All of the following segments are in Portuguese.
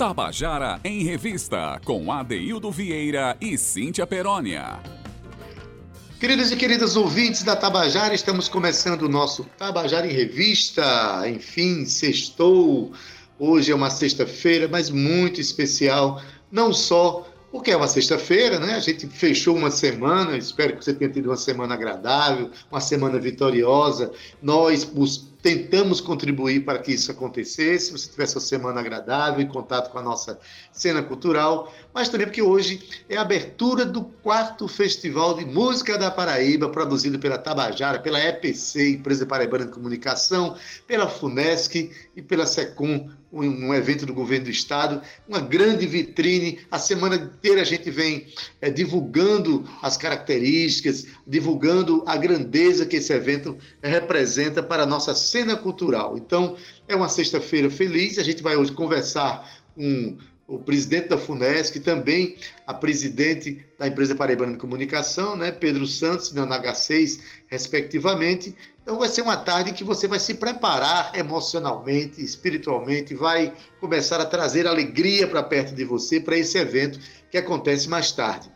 Tabajara em Revista, com Adeildo Vieira e Cíntia Perónia. Queridos e queridas ouvintes da Tabajara, estamos começando o nosso Tabajara em Revista. Enfim, sextou. Hoje é uma sexta-feira, mas muito especial, não só porque é uma sexta-feira, né? A gente fechou uma semana, espero que você tenha tido uma semana agradável, uma semana vitoriosa. Nós tentamos contribuir para que isso acontecesse, você tivesse uma semana agradável, em contato com a nossa cena cultural, mas também porque hoje é a abertura do quarto Festival de Música da Paraíba, produzido pela Tabajara, pela EPC, Empresa Paraibana de Comunicação, pela FUNESC e pela SECOM, um, evento do governo do estado, uma grande vitrine. A semana inteira a gente vem é, divulgando as características, divulgando a grandeza que esse evento representa para a nossa cena cultural. Então, é uma sexta-feira feliz. A gente vai hoje conversar com o presidente da FUNESC, também a presidente da empresa Paraibana de Comunicação, né, Pedro Santos, na H6, respectivamente. Então vai ser uma tarde que você vai se preparar emocionalmente, espiritualmente, vai começar a trazer alegria para perto de você para esse evento que acontece mais tarde.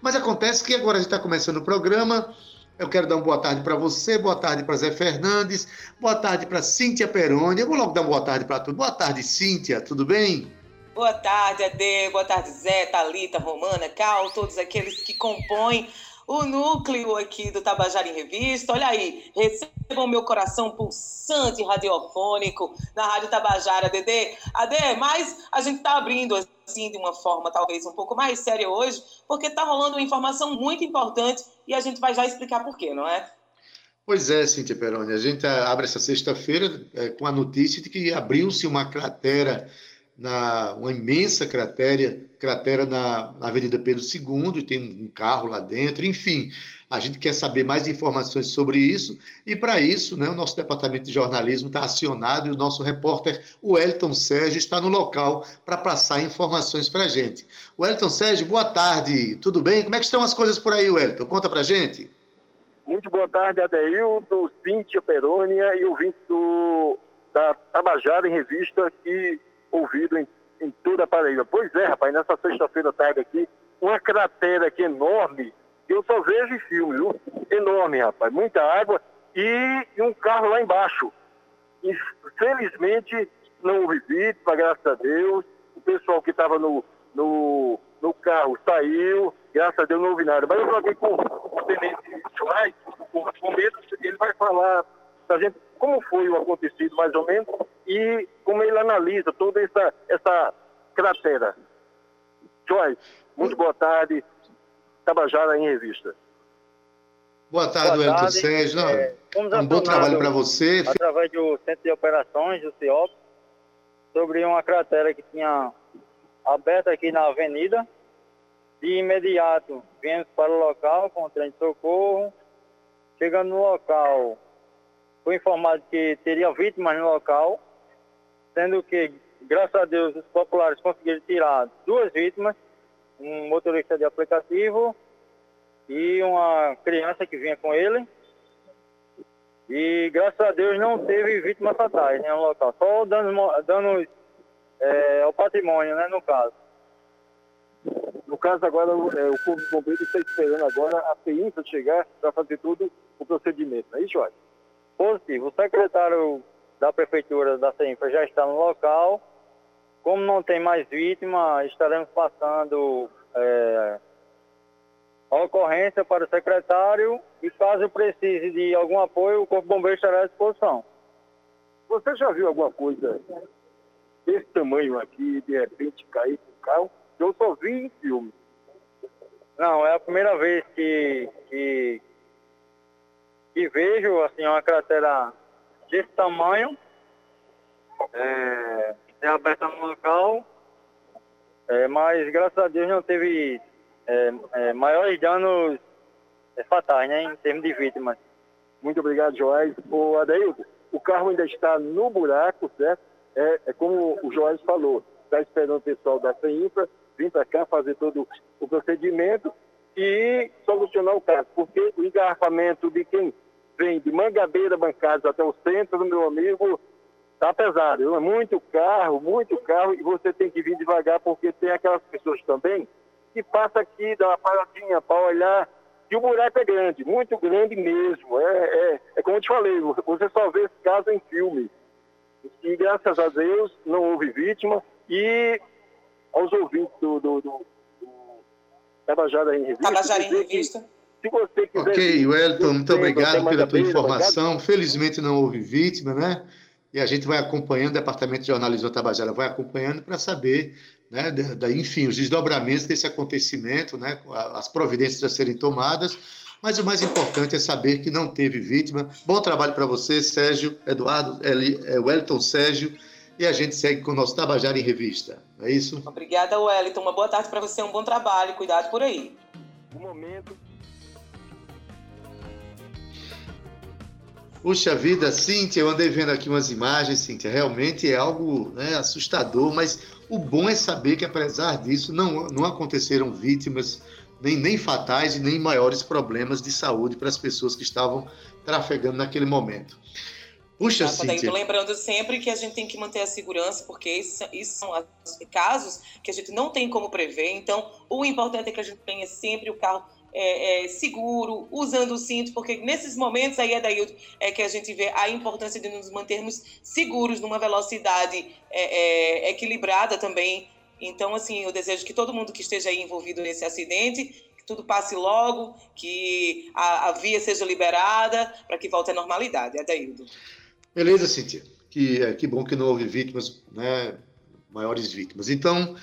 Mas acontece que agora a gente está começando o programa. Eu quero dar uma boa tarde para você, boa tarde para Zé Fernandes, boa tarde para Cíntia Peroni. Eu vou logo dar uma boa tarde para todos. Boa tarde, Cíntia, tudo bem? Boa tarde, Ade. Boa tarde, Zé, Talita, Romana, Cal, todos aqueles que compõem o núcleo aqui do Tabajara em Revista. Olha aí, recebam meu coração pulsante radiofônico na Rádio Tabajara, Dedê. Ade, mas a gente está abrindo assim de uma forma talvez um pouco mais séria hoje, porque está rolando uma informação muito importante e a gente vai já explicar por quê, não é? Pois é, Cíntia Peroni. A gente abre essa sexta-feira é, com a notícia de que abriu-se uma cratera na uma imensa cratera, cratera na, na Avenida Pedro II, e tem um carro lá dentro, enfim. A gente quer saber mais informações sobre isso, e para isso, né, o nosso departamento de jornalismo está acionado e o nosso repórter, o Elton Sérgio, está no local para passar informações para a gente. O Elton Sérgio, boa tarde, tudo bem? Como é que estão as coisas por aí, Elton? Conta para gente. Muito boa tarde, Adeildo, Cíntia Perônia e ouvintes do, da Tabajara em Revista, que ouvido em, em toda a Paraíba. Pois é, rapaz, nessa sexta-feira tarde aqui, uma cratera aqui enorme, eu só vejo em filme, viu? Enorme, rapaz, muita água e, e um carro lá embaixo. Infelizmente, não houve vítima, graças a Deus. O pessoal que estava no, no, no carro saiu, graças a Deus não houve nada. Mas eu falei com o tenente Schweitz, o bombeiro, ele vai falar para gente como foi o acontecido mais ou menos e como ele analisa toda essa, essa cratera. Joyce, muito boa tarde. Tabajara em revista. Boa tarde, boa tarde. Sérgio. É, um bom trabalho para você. Através do Centro de Operações, do CIOP, sobre uma cratera que tinha aberta aqui na avenida. De imediato, viemos para o local com o trem de socorro. Chegando no local, foi informado que teria vítimas no local, sendo que, graças a Deus, os populares conseguiram tirar duas vítimas, um motorista de aplicativo e uma criança que vinha com ele. E graças a Deus não teve vítimas fatais né, no local, só danos, danos é, ao patrimônio, né, no caso. No caso agora, é, o Corpo de Bombeiros está esperando agora a PINFA chegar para fazer todo o procedimento, não é Jorge? Positivo. O secretário da Prefeitura da CEINFRA já está no local. Como não tem mais vítima, estaremos passando é, a ocorrência para o secretário e caso precise de algum apoio, o Corpo Bombeiro estará à disposição. Você já viu alguma coisa desse tamanho aqui, de repente cair com o carro? Eu só vi em filme. Não, é a primeira vez que, que, e vejo assim uma cratera desse tamanho é, é aberta no local, é, mas graças a Deus não teve é, é, maiores danos é, fatais, né, em termos de vítimas. Muito obrigado, Joás. O Adeildo, o carro ainda está no buraco, certo? É, é como o Joás falou, está esperando o pessoal da CEINFRA vir para cá fazer todo o procedimento e solucionar o caso, porque o engarrafamento de quem vem de Mangabeira Bancados até o centro, meu amigo, Tá pesado, é muito carro, muito carro, e você tem que vir devagar, porque tem aquelas pessoas também que passam aqui, dá uma paradinha para olhar, e o buraco é grande, muito grande mesmo. É, é, é como eu te falei, você só vê esse caso em filme. E graças a Deus não houve vítima, e aos ouvintes do, do, do, do Tabajara em Revista. Tabajara em Revista. Se você quiser. Ok, Wellington, muito obrigado pela tua informação. Felizmente não houve vítima, né? E a gente vai acompanhando, o Departamento de Jornalismo da Tabajara vai acompanhando para saber, né, da, enfim, os desdobramentos desse acontecimento, né, as providências a serem tomadas. Mas o mais importante é saber que não teve vítima. Bom trabalho para você, Sérgio, Eduardo, Eli, é, Wellington, Sérgio. E a gente segue com o nosso Tabajara em Revista. É isso? Obrigada, Wellington. Uma boa tarde para você, um bom trabalho. Cuidado por aí. Um momento. Puxa vida, Cíntia, eu andei vendo aqui umas imagens, Cíntia, realmente é algo né, assustador, mas o bom é saber que, apesar disso, não, não aconteceram vítimas, nem, nem fatais e nem maiores problemas de saúde para as pessoas que estavam trafegando naquele momento. Puxa, tá, Cíntia. Lembrando sempre que a gente tem que manter a segurança, porque isso, isso são casos que a gente não tem como prever. Então, o importante é que a gente tenha sempre o carro é, é, seguro, usando o cinto, porque nesses momentos aí, Adaildo, é que a gente vê a importância de nos mantermos seguros numa velocidade é, é, equilibrada também. Então, assim, eu desejo que todo mundo que esteja aí envolvido nesse acidente, que tudo passe logo, que a, a via seja liberada, para que volte à normalidade. Adaildo. Beleza, Cíntia. Que, é, que bom que não houve vítimas, né? Maiores vítimas. Então,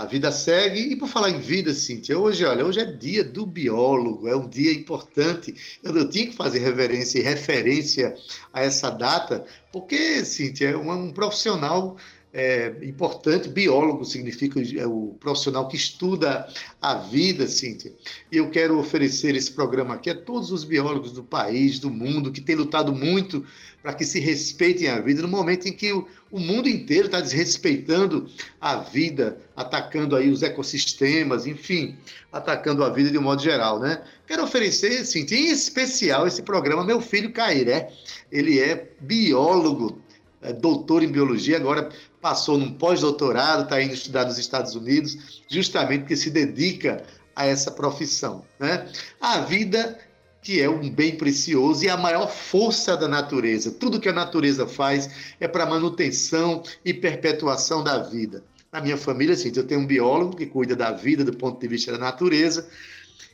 a vida segue. E por falar em vida, Cíntia, hoje, olha, hoje é dia do biólogo, é um dia importante. Eu, eu tinha que fazer reverência e referência a essa data, porque, Cíntia, é um, um profissional é, importante, biólogo significa é o profissional que estuda a vida, Cíntia. E eu quero oferecer esse programa aqui a todos os biólogos do país, do mundo, que têm lutado muito para que se respeitem a vida, no momento em que o, o mundo inteiro está desrespeitando a vida, atacando aí os ecossistemas, enfim, atacando a vida de um modo geral, né? Quero oferecer, Cíntia, em especial esse programa, meu filho Cairé, ele é biólogo, é doutor em biologia, agora passou num pós-doutorado, está indo estudar nos Estados Unidos, justamente porque se dedica a essa profissão. Né? A vida que é um bem precioso e a maior força da natureza. Tudo que a natureza faz é para manutenção e perpetuação da vida. Na minha família, assim, eu tenho um biólogo que cuida da vida do ponto de vista da natureza,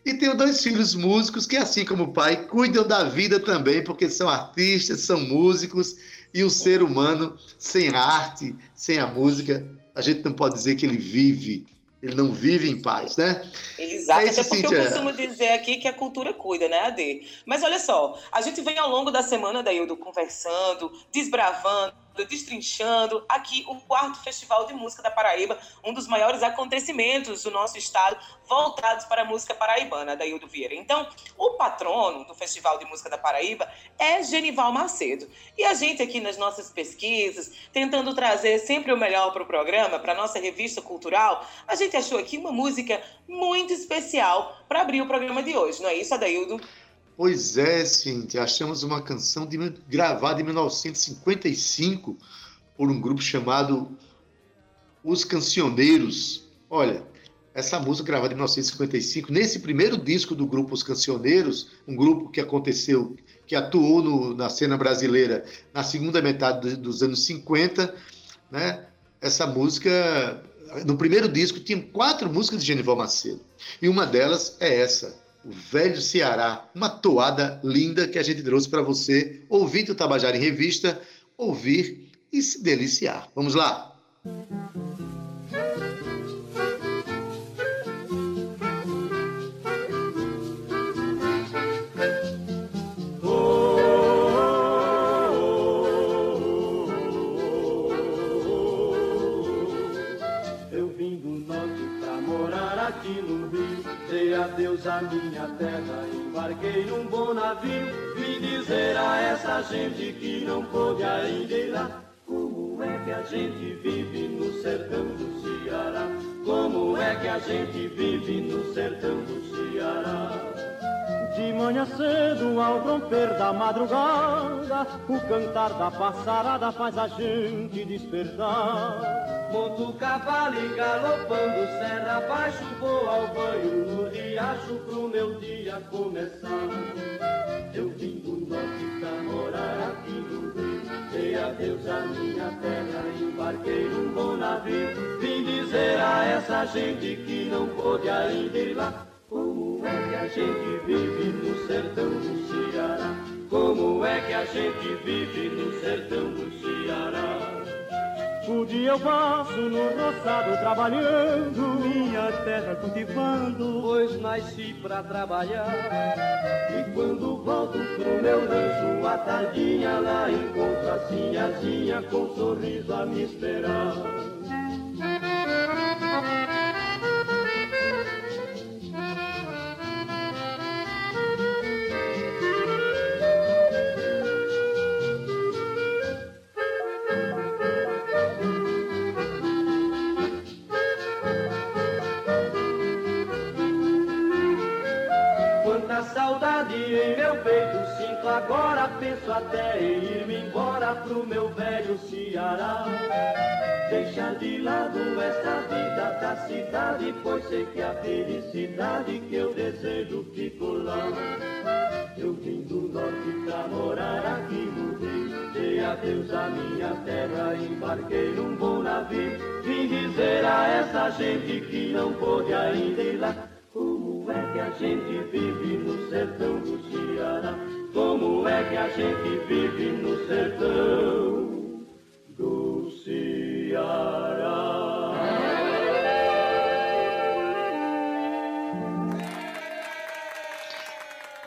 e tenho dois filhos músicos que, assim como o pai, cuidam da vida também, porque são artistas, são músicos, e o ser humano, sem a arte, sem a música, a gente não pode dizer que ele vive ele não vive em paz, né? Exato, é até porque Cíntia... eu costumo dizer aqui que a cultura cuida, né, Ade? Mas olha só, a gente vem ao longo da semana, Daildo, conversando, desbravando, destrinchando aqui o quarto Festival de Música da Paraíba, um dos maiores acontecimentos do nosso estado voltados para a música paraibana, Daildo Vieira. Então, o patrono do Festival de Música da Paraíba é Genival Macedo. E a gente aqui nas nossas pesquisas, tentando trazer sempre o melhor para o programa, para a nossa revista cultural, a gente achou aqui uma música muito especial para abrir o programa de hoje, não é isso, Adaildo? Pois é, Cintia, achamos uma canção de, gravada em 1955 por um grupo chamado Os Cancioneiros. Olha, essa música gravada em 1955, nesse primeiro disco do grupo Os Cancioneiros, um grupo que aconteceu, que atuou no, na cena brasileira na segunda metade dos anos 50, né? Essa música, no primeiro disco, tinha quatro músicas de Genival Macedo. E uma delas é essa, Velho Ceará, uma toada linda que a gente trouxe para você, ouvir o Tabajara em Revista, ouvir e se deliciar. Vamos lá! Adeus à minha terra, embarquei num bom navio, vim dizer a essa gente que não pôde ainda ir lá. Como é que a gente vive no sertão do Ceará? Como é que a gente vive no sertão do Ceará? De manhã cedo, ao romper da madrugada, o cantar da passarada faz a gente despertar. Monto o cavalo e galopando serra abaixo, vou ao banho no riacho pro meu dia começar. Eu vim do norte pra morar aqui no Rio, dei adeus à minha terra, embarquei num bom navio, vim dizer a essa gente que não pôde ainda ir lá. Como é que a gente vive no sertão do Ceará? Como é que a gente vive no sertão do Ceará? O dia eu passo no roçado trabalhando, minha terra cultivando, pois nasci pra trabalhar. E quando volto pro meu rancho, a tardinha lá encontro a sinhazinha com um sorriso a me esperar. Até em ir-me embora pro meu velho Ceará. Deixa de lado essa vida da cidade Pois sei que a felicidade que eu desejo ficou lá. Eu vim do norte pra morar aqui no Rio. Dei adeus à minha terra, embarquei num bom navio. Vim dizer a essa gente que não pôde ainda ir lá. Como é que a gente vive no sertão do Ceará? Como é que a gente vive no sertão do Ceará?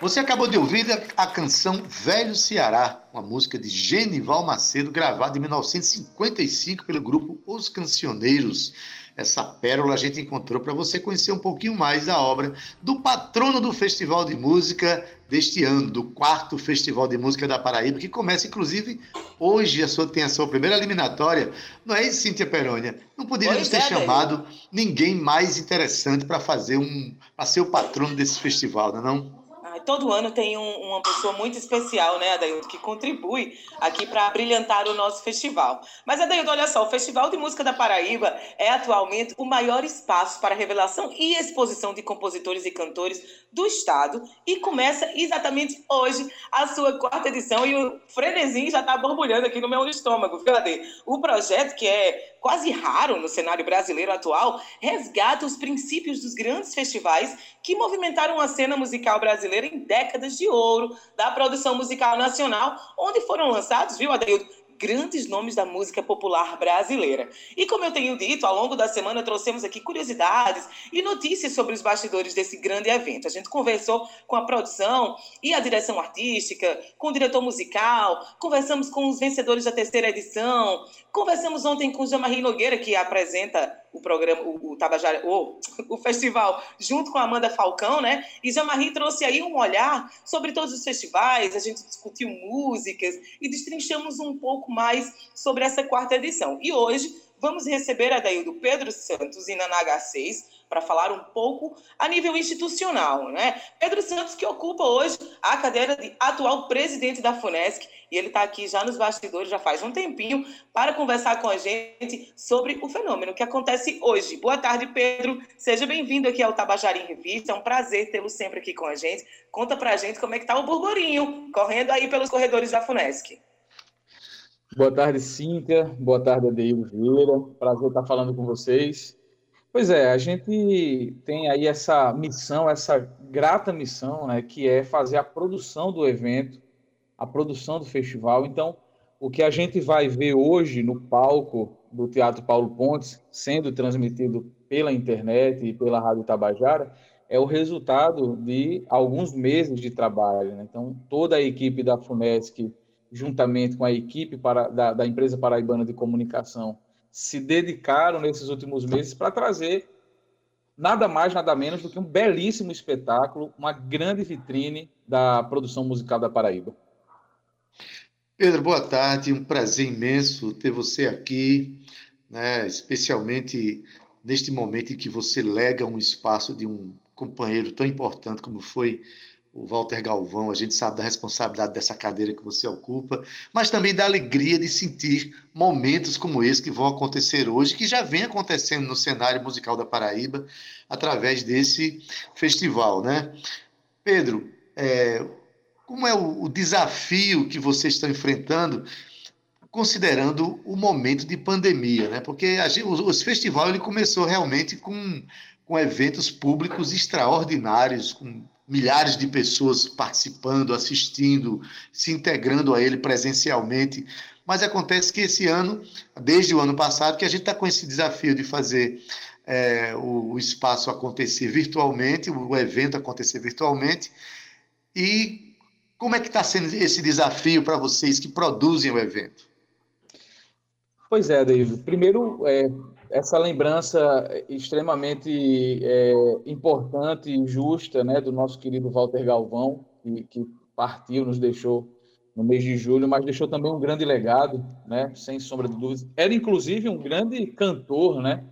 Você acabou de ouvir a canção Velho Ceará, uma música de Genival Macedo, gravada em 1955 pelo grupo Os Cancioneiros essa pérola a gente encontrou para você conhecer um pouquinho mais da obra do patrono do Festival de Música deste ano, do quarto Festival de Música da Paraíba, que começa, inclusive, hoje a sua, tem a sua primeira eliminatória. Não é isso, Cíntia Perônia? Não poderíamos ter é, chamado ninguém mais interessante para fazer um. para ser o patrono desse festival, não é? Não? Todo ano tem um, uma pessoa muito especial, né, Adaildo, que contribui aqui para brilhantar o nosso festival. Mas, Adaildo, olha só, o Festival de Música da Paraíba é atualmente o maior espaço para revelação e exposição de compositores e cantores do Estado e começa exatamente hoje a sua quarta edição e o frenesim já está borbulhando aqui no meu estômago, Cadê? O projeto, que é quase raro no cenário brasileiro atual, resgata os princípios dos grandes festivais que movimentaram a cena musical brasileira em décadas de ouro da produção musical nacional, onde foram lançados, viu, Adeildo, grandes nomes da música popular brasileira. E como eu tenho dito, ao longo da semana trouxemos aqui curiosidades e notícias sobre os bastidores desse grande evento. A gente conversou com a produção e a direção artística, com o diretor musical, conversamos com os vencedores da terceira edição, conversamos ontem com Jamarri Nogueira, que apresenta o programa, o, o Tabajara, o, o festival, junto com a Amanda Falcão, né? E Jamarri trouxe aí um olhar sobre todos os festivais, a gente discutiu músicas e destrinchamos um pouco mais sobre essa quarta edição. E hoje vamos receber a do Pedro Santos e Nanaga 6 para falar um pouco a nível institucional, né? Pedro Santos que ocupa hoje a cadeira de atual presidente da FUNESC e ele está aqui já nos bastidores já faz um tempinho para conversar com a gente sobre o fenômeno que acontece hoje. Boa tarde, Pedro. Seja bem-vindo aqui ao Tabajara em Revista. É um prazer tê-lo sempre aqui com a gente. Conta para a gente como é que está o burburinho correndo aí pelos corredores da FUNESC. Boa tarde, Cíntia. Boa tarde, Adeildo Vieira. Prazer estar falando com vocês. Pois é, a gente tem aí essa missão, essa grata missão, né, que é fazer a produção do evento a produção do festival. Então, o que a gente vai ver hoje no palco do Teatro Paulo Pontes, sendo transmitido pela internet e pela Rádio Tabajara, é o resultado de alguns meses de trabalho. Né? Então, toda a equipe da FUNESC, juntamente com a equipe para, da, da empresa paraibana de comunicação, se dedicaram nesses últimos meses para trazer nada mais, nada menos do que um belíssimo espetáculo, uma grande vitrine da produção musical da Paraíba. Pedro, boa tarde. Um prazer imenso ter você aqui, né? especialmente neste momento em que você lega um espaço de um companheiro tão importante como foi o Walter Galvão, a gente sabe da responsabilidade dessa cadeira que você ocupa, mas também da alegria de sentir momentos como esse que vão acontecer hoje, que já vem acontecendo no cenário musical da Paraíba, através desse festival, né? Pedro, é, como é o, o desafio que vocês estão enfrentando, considerando o momento de pandemia, né? Porque gente, o, o festival ele começou realmente com, com eventos públicos extraordinários, com milhares de pessoas participando, assistindo, se integrando a ele presencialmente. Mas acontece que esse ano, desde o ano passado, que a gente está com esse desafio de fazer é, o, o, espaço acontecer virtualmente, o, evento acontecer virtualmente. E como é que está sendo esse desafio para vocês que produzem o evento? Pois é, David. Primeiro, é, essa lembrança extremamente é, importante e justa né, do nosso querido Walter Galvão, que, que, partiu, nos deixou no mês de julho, mas deixou também um grande legado, né, sem sombra de dúvidas. Era, inclusive, um grande cantor, né?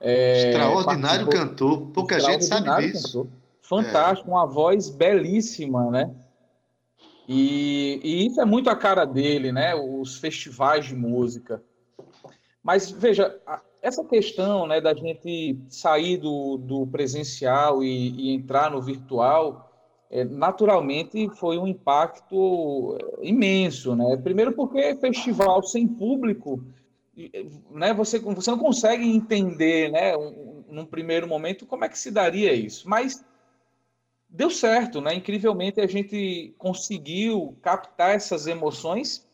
É, extraordinário cantor, pouca gente sabe disso. Cantor. Fantástico, é. uma voz belíssima, né? E, e isso é muito a cara dele, né? Os festivais de música. Mas veja, essa questão né, da gente sair do, do presencial e, e, entrar no virtual, é, naturalmente foi um impacto é, imenso. Né? Primeiro porque festival sem público, né, você, você não consegue entender né, um, num primeiro momento como é que se daria isso. Mas deu certo, né? incrivelmente a gente conseguiu captar essas emoções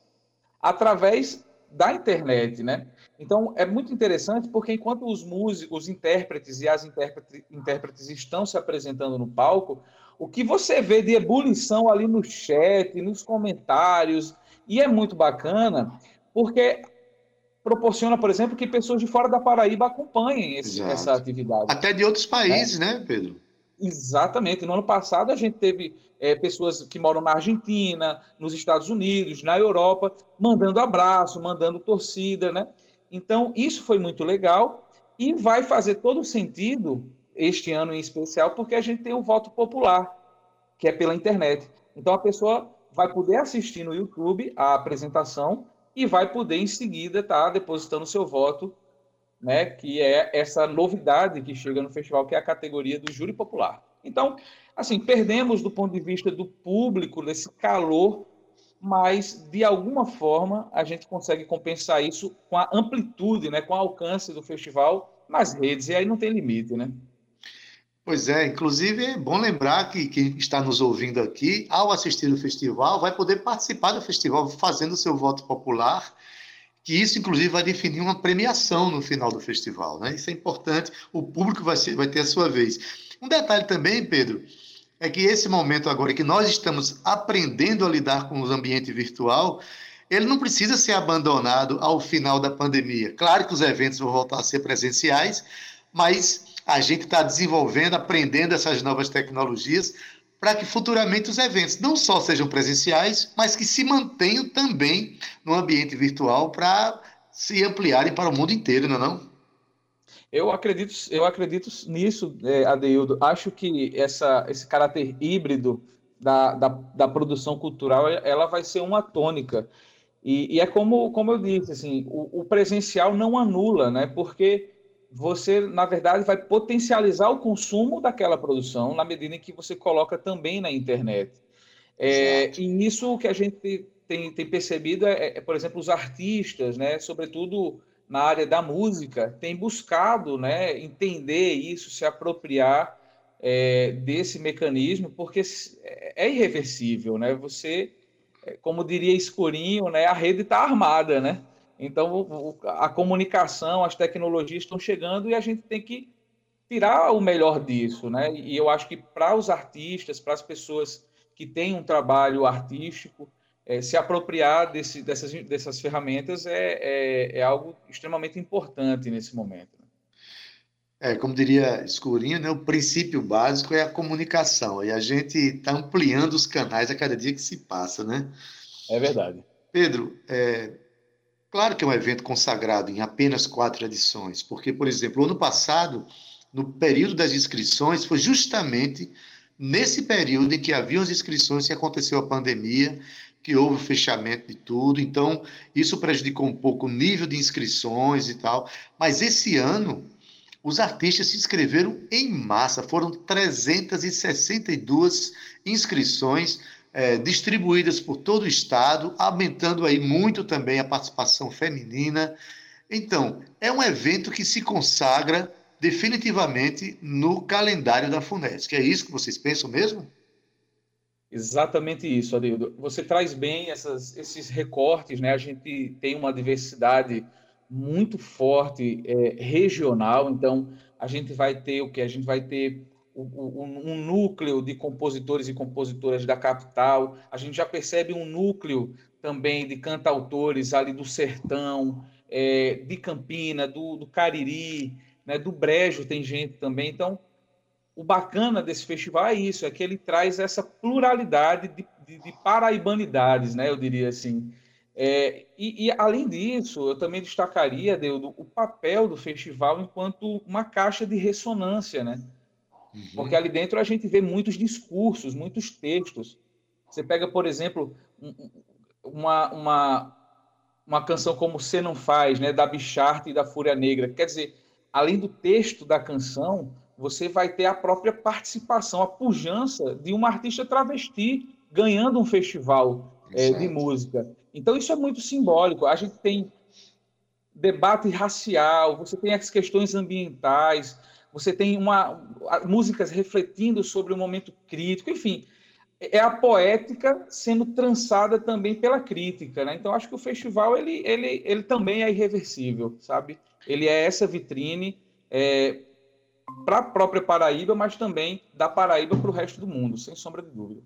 através da internet, né? Então, é muito interessante porque enquanto os músicos, os intérpretes e as intérpretes estão se apresentando no palco, o que você vê de ebulição ali no chat, nos comentários, e é muito bacana, porque proporciona, por exemplo, que pessoas de fora da Paraíba acompanhem esse, essa atividade. Até de outros países, né, né Pedro? Exatamente. No ano passado, a gente teve é, pessoas que moram na Argentina, nos Estados Unidos, na Europa, mandando abraço, mandando torcida, né? Então, isso foi muito legal e vai fazer todo sentido este ano em especial, porque a gente tem o voto popular, que é pela internet. Então, a pessoa vai poder assistir no YouTube a apresentação e vai poder, em seguida, estar tá depositando seu voto, né, que é essa novidade que chega no festival, que é a categoria do júri popular. Então, assim, perdemos do ponto de vista do público, desse calor mas de alguma forma a gente consegue compensar isso com a amplitude, né, com o alcance do festival nas redes, e aí não tem limite, né? Pois é, inclusive é bom lembrar que quem está nos ouvindo aqui, ao assistir o festival, vai poder participar do festival fazendo o seu voto popular, que isso, inclusive, vai definir uma premiação no final do festival. Né? Isso é importante, o público vai, ser, vai ter a sua vez. Um detalhe também, Pedro, é que esse momento agora que nós estamos aprendendo a lidar com o ambiente virtual, ele não precisa ser abandonado ao final da pandemia. Claro que os eventos vão voltar a ser presenciais, mas a gente está desenvolvendo, aprendendo essas novas tecnologias para que futuramente os eventos não só sejam presenciais, mas que se mantenham também no ambiente virtual para se ampliarem para o mundo inteiro, não é não? Eu acredito, eu acredito nisso, é, Adeildo. Acho que essa, esse caráter híbrido da, da, da, produção cultural ela vai ser uma tônica. E, e é como, como eu disse, assim, o, o, presencial não anula, né? porque você, na verdade, vai potencializar o consumo daquela produção na medida em que você coloca também na internet. É, e isso que a gente tem, tem percebido é, é, por exemplo, os artistas, né? sobretudo na área da música tem buscado né, entender isso, se apropriar é, desse mecanismo, porque é irreversível, né? Você, é, como diria Escurinho, né, a rede está armada, né? Então a comunicação, as tecnologias estão chegando e a gente tem que tirar o melhor disso, né? E eu acho que para os artistas, para as pessoas que têm um trabalho artístico, é, se apropriar desse, dessas, dessas ferramentas é, é, é, algo extremamente importante nesse momento. Né? É, como diria Escurinho, né, o princípio básico é a comunicação, e a gente está ampliando os canais a cada dia que se passa, né? É verdade. Pedro, é, claro que é um evento consagrado em apenas quatro edições, porque, por exemplo, ano passado, no período das inscrições, foi justamente nesse período em que haviam as inscrições, que aconteceu a pandemia, que houve o fechamento de tudo, então isso prejudicou um pouco o nível de inscrições e tal. Mas esse ano, os artistas se inscreveram em massa, foram 362 inscrições é, distribuídas por todo o estado, aumentando aí muito também a participação feminina. Então, é um evento que se consagra definitivamente no calendário da FUNESC. É isso que vocês pensam mesmo? Exatamente isso, Adildo. Você traz bem essas, esses recortes, né? A gente tem uma diversidade muito forte é, regional, então a gente vai ter o que? A gente vai ter um núcleo de compositores e compositoras da capital, a gente já percebe um núcleo também de cantautores ali do sertão, é, de Campina, do, do Cariri, né, do Brejo tem gente também. Então, o bacana desse festival é isso, é que ele traz essa pluralidade de, de, de paraibanidades, né, eu diria assim. É, e, e, além disso, eu também destacaria, Deudo, o papel do festival enquanto uma caixa de ressonância, né? Uhum. Porque ali dentro a gente vê muitos discursos, muitos textos. Você pega, por exemplo, uma, uma, uma canção como Você Não Faz, né, da Bicharte e da Fúria Negra. Quer dizer, além do texto da canção, você vai ter a própria participação, a pujança de uma artista travesti ganhando um festival é, de música. Então, isso é muito simbólico. A gente tem debate racial, você tem as questões ambientais, você tem uma, músicas refletindo sobre o momento crítico, enfim, é a poética sendo trançada também pela crítica, né? Então acho que o festival ele, ele, ele também é irreversível, sabe? Ele é essa vitrine é, para a própria Paraíba, mas também da Paraíba para o resto do mundo, sem sombra de dúvida.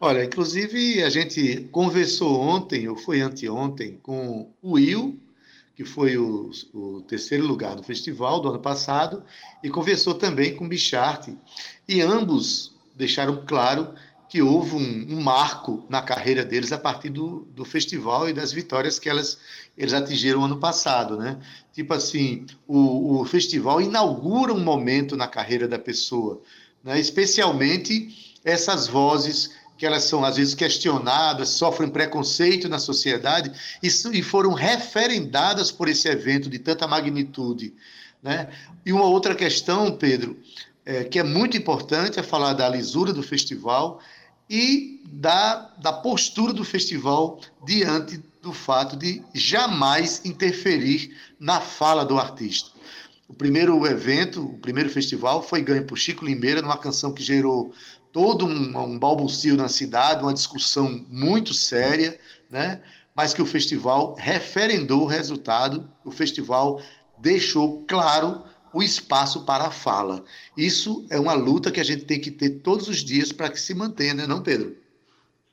Olha, inclusive a gente conversou ontem, ou foi anteontem, com o Will, que foi o, o terceiro lugar do festival do ano passado, e conversou também com o Bicharte. E ambos deixaram claro que houve um, um, marco na carreira deles a partir do, do festival e das vitórias que elas, eles atingiram ano passado, né? Tipo assim, o, o festival inaugura um momento na carreira da pessoa, né? especialmente essas vozes que elas são às vezes questionadas, sofrem preconceito na sociedade e, e foram referendadas por esse evento de tanta magnitude, né? E uma outra questão, Pedro, é, que é muito importante é falar da lisura do festival e da, da postura do festival diante do fato de jamais interferir na fala do artista. O primeiro evento, o primeiro festival, foi ganho por Chico Limeira, numa canção que gerou todo um, um balbucio na cidade, uma discussão muito séria, né? mas que o festival referendou o resultado, o festival deixou claro o espaço para a fala. Isso é uma luta que a gente tem que ter todos os dias para que se mantenha, né, não, Pedro?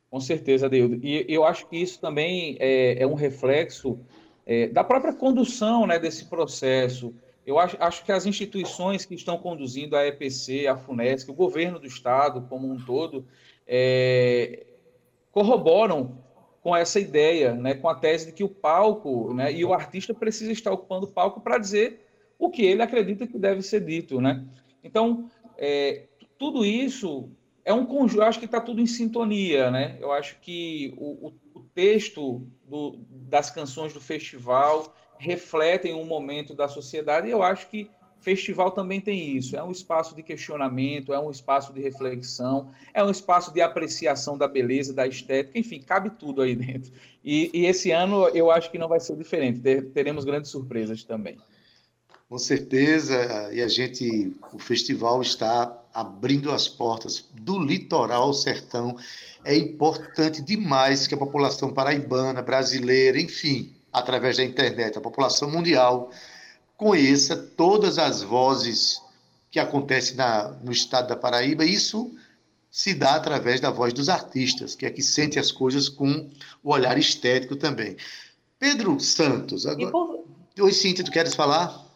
Com certeza, Deildo. E eu acho que isso também é, é um reflexo é, da própria condução né, desse processo. Eu acho, acho, que as instituições que estão conduzindo a EPC, a FUNESC, o governo do Estado como um todo, é, corroboram com essa ideia, né, com a tese de que o palco né, e o artista precisa estar ocupando o palco para dizer o que ele acredita que deve ser dito, né? Então, é, tudo isso é um conjunto, acho que está tudo em sintonia, né? Eu acho que o, o, o texto do, das canções do festival refletem um momento da sociedade e eu acho que festival também tem isso. É um espaço de questionamento, é um espaço de reflexão, é um espaço de apreciação da beleza, da estética, enfim, cabe tudo aí dentro. E, e esse ano eu acho que não vai ser diferente, teremos grandes surpresas também. Com certeza, e a gente, o festival está abrindo as portas do litoral ao sertão. É importante demais que a população paraibana, brasileira, enfim, através da internet, a população mundial, conheça todas as vozes que acontecem na, no estado da Paraíba. Isso se dá através da voz dos artistas, que é que sente as coisas com o olhar estético também. Pedro Santos, agora. Oi, Cíntia, tu queres falar?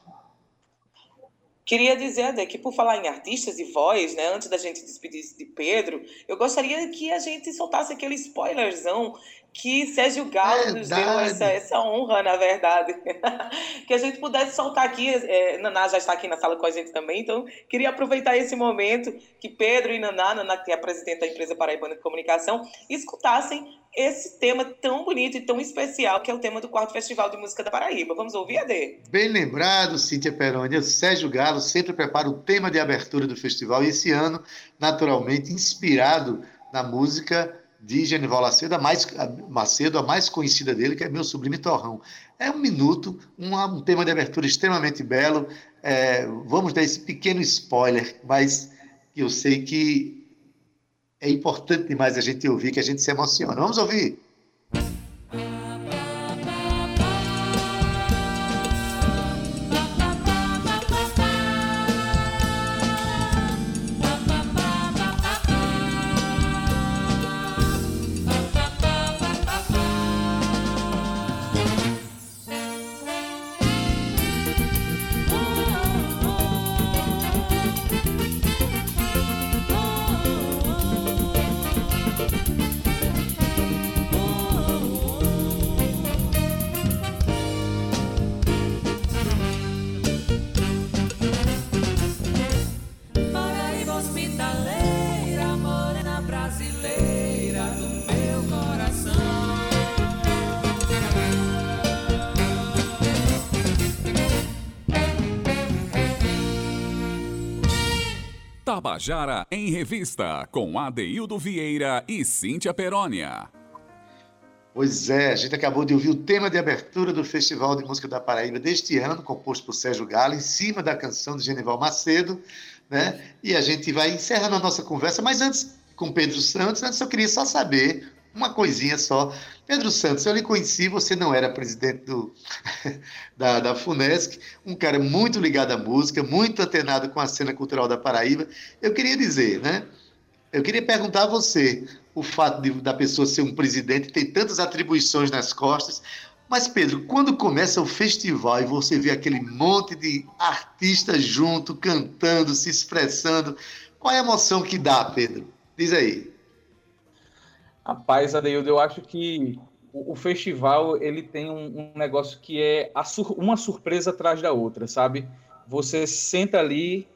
Queria dizer, Ade, que por falar em artistas e voz, né, antes da gente despedir de Pedro, eu gostaria que a gente soltasse aquele spoilerzão que Sérgio Galo nos deu essa, essa honra, na verdade. que a gente pudesse soltar aqui. É, Naná já está aqui na sala com a gente também, então queria aproveitar esse momento que Pedro e Naná, Naná que é a presidente da empresa Paraibana de Comunicação, escutassem esse tema tão bonito e tão especial que é o tema do quarto Festival de Música da Paraíba. Vamos ouvir, Ade? Bem lembrado, Cíntia Peroni. O Sérgio Galo sempre prepara o tema de abertura do festival e esse ano, naturalmente, inspirado na música de Genival a mais, a Macedo, a mais conhecida dele, que é Meu Sublime Torrão. É um minuto, um, um tema de abertura extremamente belo. É, vamos dar esse pequeno spoiler, mas eu sei que é importante demais a gente ouvir, que a gente se emociona. Vamos ouvir? Tabajara em Revista, com Adeildo Vieira e Cíntia Perónia. Pois é, a gente acabou de ouvir o tema de abertura do Festival de Música da Paraíba deste ano, composto por Sérgio Galo, em cima da canção de Genival Macedo, né? E a gente vai encerrando a nossa conversa, mas antes, com Pedro Santos, antes eu queria só saber uma coisinha só. Pedro Santos, eu lhe conheci, você não era presidente do, da, da FUNESC, um cara muito ligado à música, muito antenado com a cena cultural da Paraíba. Eu queria dizer, né? Eu queria perguntar a você o fato de, da pessoa ser um presidente, tem tantas atribuições nas costas, mas, Pedro, quando começa o festival e você vê aquele monte de artistas junto, cantando, se expressando, qual é a emoção que dá, Pedro? Diz aí. Rapaz, Adeildo, eu acho que o, festival ele tem um, negócio que é uma surpresa atrás da outra, sabe? Você senta ali,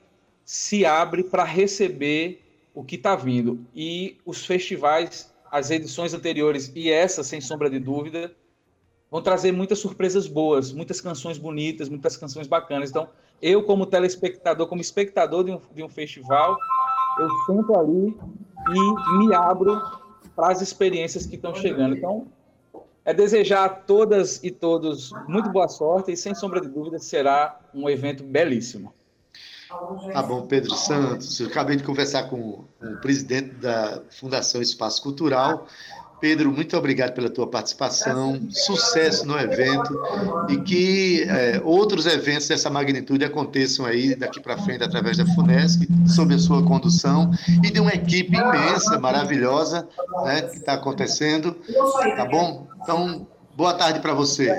se abre para receber o que está vindo. E os festivais, as edições anteriores e essa, sem sombra de dúvida, vão trazer muitas surpresas boas, muitas canções bonitas, muitas canções bacanas. Então, eu, como telespectador, como espectador de um, de um festival, eu sento ali e me abro para as experiências que estão chegando. Então, é desejar a todas e todos muito boa sorte e, sem sombra de dúvida, será um evento belíssimo. Tá bom, Pedro Santos. Eu acabei de conversar com o presidente da Fundação Espaço Cultural Pedro, muito obrigado pela tua participação, sucesso no evento e que é, outros eventos dessa magnitude aconteçam aí daqui para frente através da FUNESC, sob a sua condução e de uma equipe imensa, maravilhosa, né, que está acontecendo, tá bom? Então, boa tarde para você.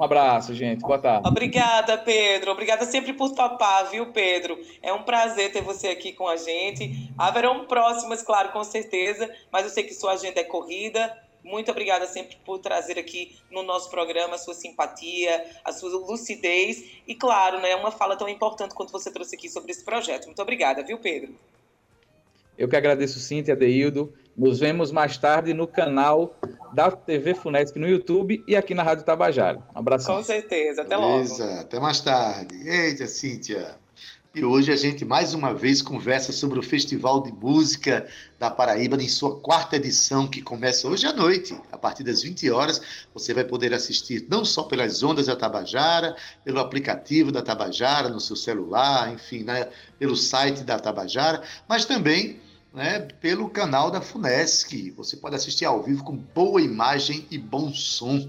Um abraço, gente. Boa tarde. Obrigada, Pedro. Obrigada sempre por topar, viu, Pedro? É um prazer ter você aqui com a gente. Haverão próximas, claro, com certeza, mas eu sei que sua agenda é corrida. Muito obrigada sempre por trazer aqui no nosso programa a sua simpatia, a sua lucidez e, claro, né, uma fala tão importante quanto você trouxe aqui sobre esse projeto. Muito obrigada, viu, Pedro? Eu que agradeço, Cíntia, Deildo. Nos vemos mais tarde no canal da TV Funesc no YouTube e aqui na Rádio Tabajara. Um abraço. Com certeza. Até Beleza. logo. Até mais tarde. Eita, Cíntia. E hoje a gente mais uma vez conversa sobre o Festival de Música da Paraíba em sua quarta edição, que começa hoje à noite, a partir das 20 horas. Você vai poder assistir não só pelas ondas da Tabajara, pelo aplicativo da Tabajara no seu celular, enfim, né, pelo site da Tabajara, mas também né, pelo canal da Funesc. Você pode assistir ao vivo com boa imagem e bom som.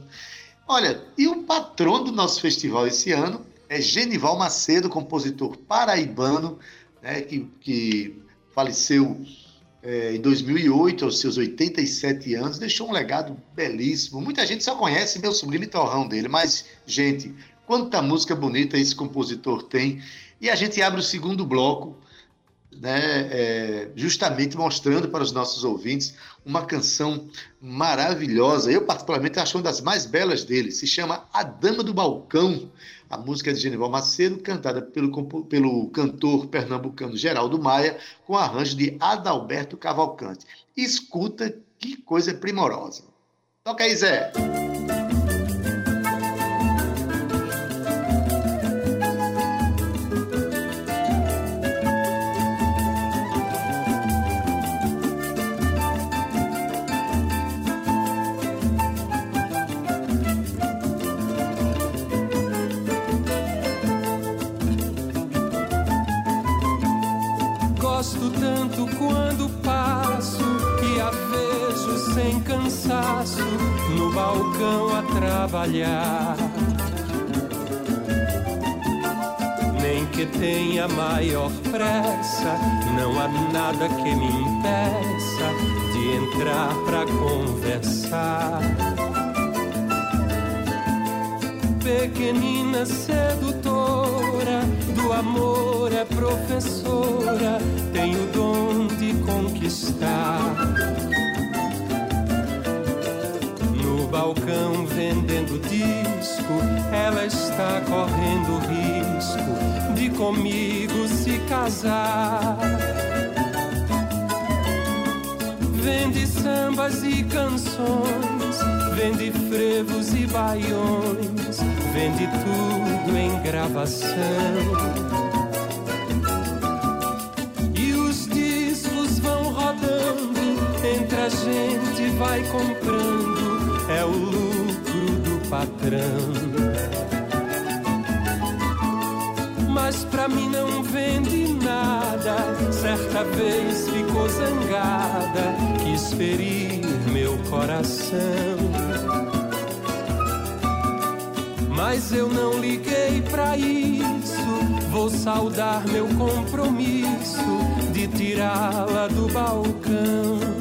Olha, e o patrão do nosso festival esse ano é Genival Macedo, compositor paraibano, né, que, que faleceu é, em 2008, aos seus 87 anos, deixou um legado belíssimo. Muita gente só conhece meu sublime torrão dele, mas, gente, quanta música bonita esse compositor tem. E a gente abre o segundo bloco né, é, justamente mostrando para os nossos ouvintes uma canção maravilhosa. Eu, particularmente, acho uma das mais belas dele. Se chama A Dama do Balcão. A música é de Genival Macedo, cantada pelo, pelo cantor pernambucano Geraldo Maia, com arranjo de Adalberto Cavalcante. Escuta que coisa primorosa. Toca aí, Zé. Trabalhar. Nem que tenha maior pressa, não há nada que me impeça de entrar pra conversar. Pequenina sedutora, do amor é professora, tem o dom de conquistar balcão vendendo disco, ela está correndo risco de comigo se casar. Vende sambas e canções, vende frevos e baiões, vende tudo em gravação. E os discos vão rodando, entre a gente vai comprando é o lucro do patrão. Mas pra mim não vende nada. Certa vez ficou zangada, quis ferir meu coração. Mas eu não liguei pra isso. Vou saudar meu compromisso de tirá-la do balcão.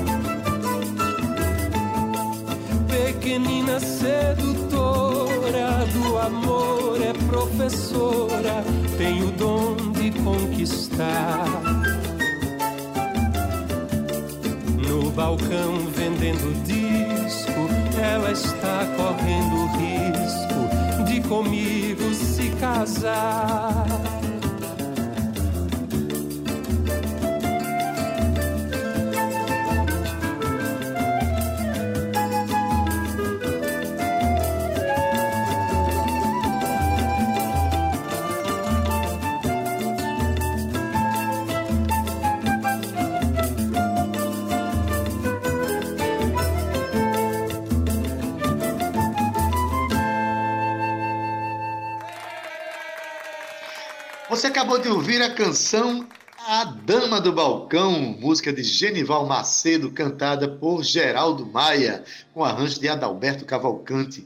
Pequenina sedutora do amor é professora, tem o dom de conquistar balcão vendendo disco, ela está correndo risco de comigo se casar. Você acabou de ouvir a canção A Dama do Balcão, música de Genival Macedo, cantada por Geraldo Maia, com arranjo de Adalberto Cavalcante.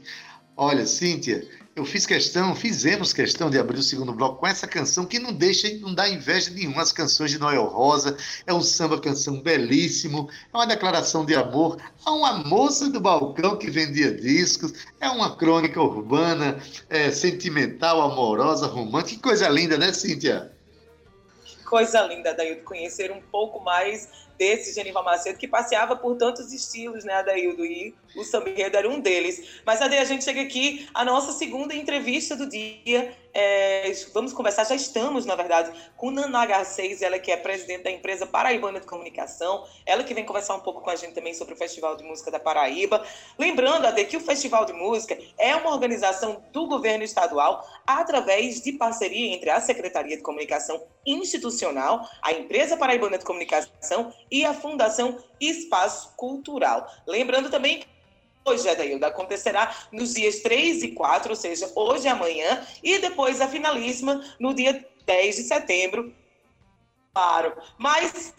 Olha, Cíntia, eu fiz questão, fizemos questão de abrir o segundo bloco com essa canção que não deixa, não dá inveja nenhuma as canções de Noel Rosa. É um samba canção belíssimo, é uma declaração de amor a uma moça do balcão que vendia discos, é uma crônica urbana, é, sentimental, amorosa, romântica. Que coisa linda, né, Cíntia? Que coisa linda, Daí, conhecer um pouco mais desse Genival Macedo, que passeava por tantos estilos, né, Adaildo? E o samba era um deles. Mas, Ade, a gente chega aqui, a nossa segunda entrevista do dia. É, vamos conversar, já estamos, na verdade, com Naná Garcês, ela que é presidente da empresa Paraibana de Comunicação, ela que vem conversar um pouco com a gente também sobre o Festival de Música da Paraíba. Lembrando, Ade, que o Festival de Música é uma organização do governo estadual através de parceria entre a Secretaria de Comunicação Institucional, a empresa Paraibana de Comunicação e a Fundação Espaço Cultural. Lembrando também hoje, Adailda, acontecerá nos dias 3 e 4, ou seja, hoje e amanhã, e depois a finalíssima no dia 10 de setembro. Claro. Mas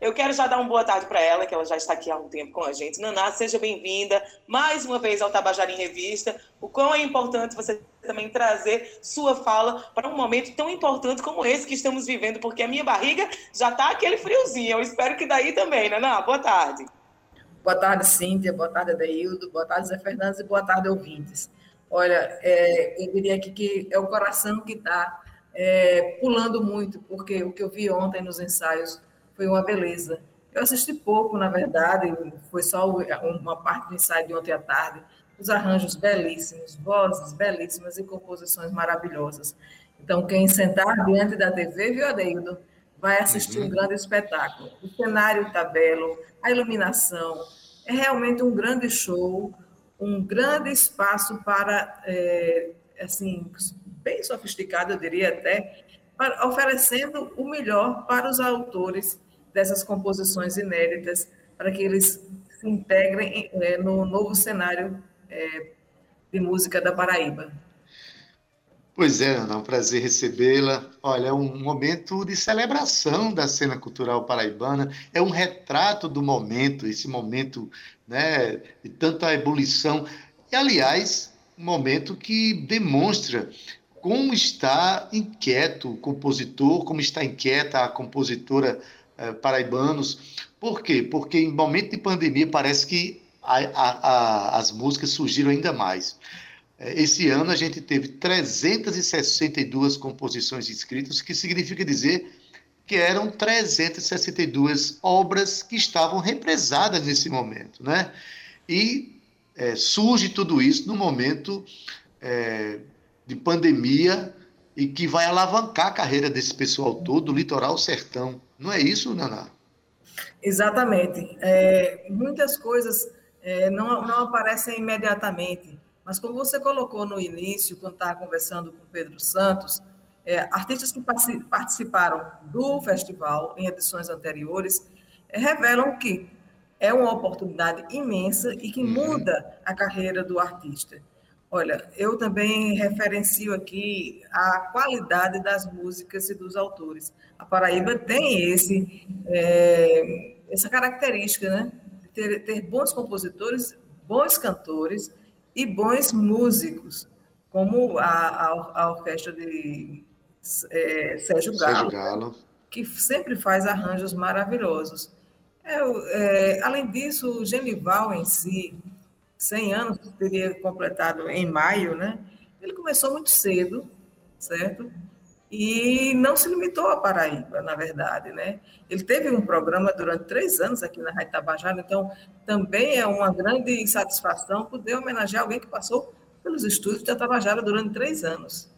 eu quero já dar uma boa tarde para ela, que ela já está aqui há um tempo com a gente. Naná, seja bem-vinda mais uma vez ao Tabajara em Revista. O quão é importante você também trazer sua fala para um momento tão importante como esse que estamos vivendo, porque a minha barriga já está aquele friozinho. Eu espero que daí também, Naná. Boa tarde. Boa tarde, Cíntia. Boa tarde, Adeildo. Boa tarde, Zé Fernandes. E boa tarde, ouvintes. Olha, é, eu diria aqui que é o coração que está é, pulando muito, porque o que eu vi ontem nos ensaios foi uma beleza. Eu assisti pouco, na verdade, foi só uma parte do ensaio de ontem à tarde. Os arranjos belíssimos, vozes belíssimas e composições maravilhosas. Então, quem sentar diante da TV, viu, Adeildo? Vai assistir uhum. um grande espetáculo. O cenário está belo, a iluminação, é realmente um grande show, um grande espaço para, é, assim, bem sofisticado, eu diria até, para, oferecendo o melhor para os autores dessas composições inéditas, para que eles se integrem é, no novo cenário é, de música da Paraíba. Pois é, Ana, é um prazer recebê-la. Olha, é um momento de celebração da cena cultural paraibana, é um retrato do momento, esse momento né, de tanta ebulição. E, aliás, um momento que demonstra como está inquieto o compositor, como está inquieta a compositora eh, paraibanos. Por quê? Porque em momento de pandemia parece que a, a, a, as músicas surgiram ainda mais. É, esse ano a gente teve 362 composições inscritas, que significa dizer que eram 362 obras que estavam represadas nesse momento, né? E é, surge tudo isso no momento é, de pandemia e que vai alavancar a carreira desse pessoal todo, do litoral sertão. Não é isso, Naná? Exatamente. É, muitas coisas é, não, não aparecem imediatamente. Mas como você colocou no início, quando estava conversando com Pedro Santos, é, artistas que participaram do festival em edições anteriores é, revelam que é uma oportunidade imensa e que uhum. muda a carreira do artista. Olha, eu também referencio aqui a qualidade das músicas e dos autores. A Paraíba tem esse, é, essa característica, né? Ter, ter bons compositores, bons cantores, e bons músicos, como a, a, a orquestra de é, Sérgio, Galo, Sérgio Galo, que sempre faz arranjos maravilhosos. É, é, além disso, o Genival em si, 100 anos, teria completado em maio, né? Ele começou muito cedo, certo? E não se limitou a Paraíba, na verdade, né? Ele teve um programa durante três anos aqui na Rádio Tabajara, então também é uma grande satisfação poder homenagear alguém que passou pelos estúdios da Tabajara durante três anos.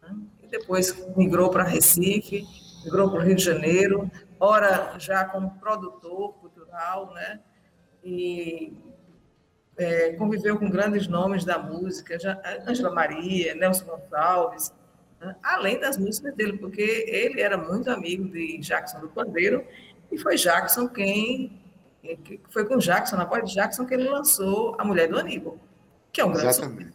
Né? E depois migrou para Recife, migrou para o Rio de Janeiro, ora já como produtor cultural, né? E é, conviveu com grandes nomes da música, já, Angela Maria, Nelson Gonçalves, né? além das músicas dele, porque ele era muito amigo de Jackson do Pandeiro, e foi Jackson quem. Foi com Jackson, na voz de Jackson, que ele lançou A Mulher do Aníbal, que é um grande Exatamente.